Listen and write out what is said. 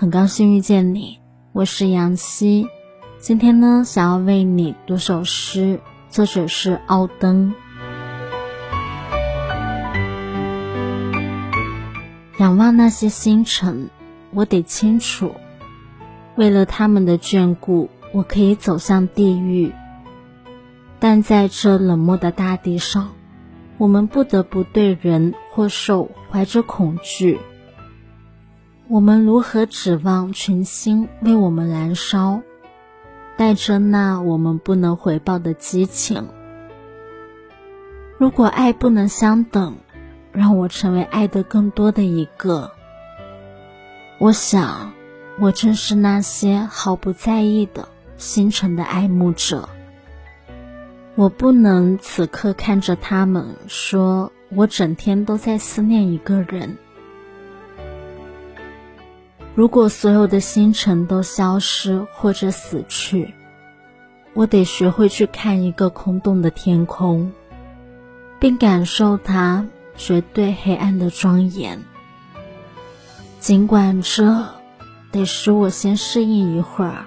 很高兴遇见你，我是杨希。今天呢，想要为你读首诗，作者是奥登。仰望那些星辰，我得清楚，为了他们的眷顾，我可以走向地狱。但在这冷漠的大地上，我们不得不对人或兽怀着恐惧。我们如何指望群星为我们燃烧，带着那我们不能回报的激情？如果爱不能相等，让我成为爱的更多的一个。我想，我正是那些毫不在意的星辰的爱慕者。我不能此刻看着他们，说我整天都在思念一个人。如果所有的星辰都消失或者死去，我得学会去看一个空洞的天空，并感受它绝对黑暗的庄严。尽管这得使我先适应一会儿。